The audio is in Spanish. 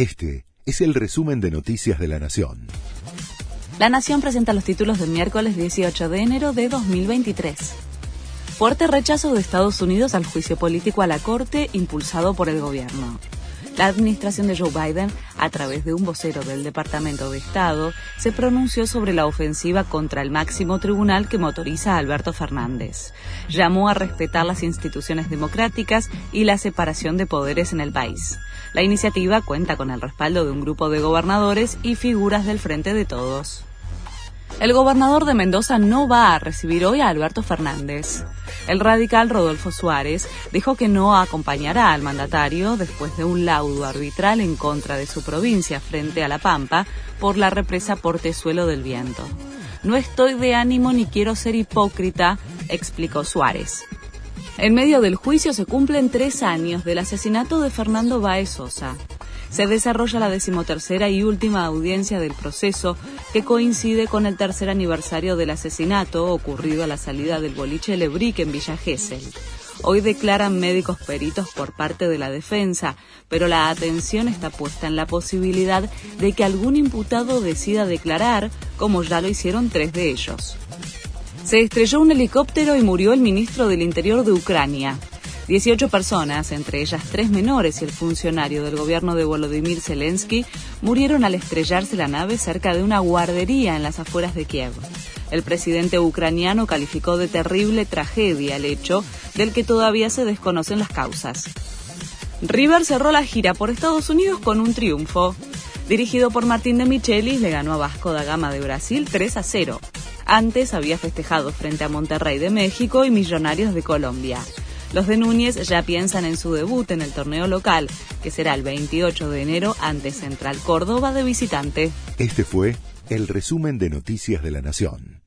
Este es el resumen de Noticias de la Nación. La Nación presenta los títulos del miércoles 18 de enero de 2023. Fuerte rechazo de Estados Unidos al juicio político a la Corte impulsado por el gobierno. La administración de Joe Biden, a través de un vocero del Departamento de Estado, se pronunció sobre la ofensiva contra el máximo tribunal que motoriza a Alberto Fernández. Llamó a respetar las instituciones democráticas y la separación de poderes en el país. La iniciativa cuenta con el respaldo de un grupo de gobernadores y figuras del Frente de Todos. El gobernador de Mendoza no va a recibir hoy a Alberto Fernández. El radical Rodolfo Suárez dijo que no acompañará al mandatario después de un laudo arbitral en contra de su provincia frente a La Pampa por la represa Portezuelo del Viento. No estoy de ánimo ni quiero ser hipócrita, explicó Suárez. En medio del juicio se cumplen tres años del asesinato de Fernando Baez Sosa se desarrolla la decimotercera y última audiencia del proceso que coincide con el tercer aniversario del asesinato ocurrido a la salida del boliche Lebric en Villa Gesell. Hoy declaran médicos peritos por parte de la defensa, pero la atención está puesta en la posibilidad de que algún imputado decida declarar, como ya lo hicieron tres de ellos. Se estrelló un helicóptero y murió el ministro del Interior de Ucrania. 18 personas, entre ellas tres menores y el funcionario del gobierno de Volodymyr Zelensky, murieron al estrellarse la nave cerca de una guardería en las afueras de Kiev. El presidente ucraniano calificó de terrible tragedia el hecho del que todavía se desconocen las causas. River cerró la gira por Estados Unidos con un triunfo. Dirigido por Martín de Michelis, le ganó a Vasco da Gama de Brasil 3 a 0. Antes había festejado frente a Monterrey de México y Millonarios de Colombia. Los de Núñez ya piensan en su debut en el torneo local, que será el 28 de enero ante Central Córdoba de visitante. Este fue el resumen de Noticias de la Nación.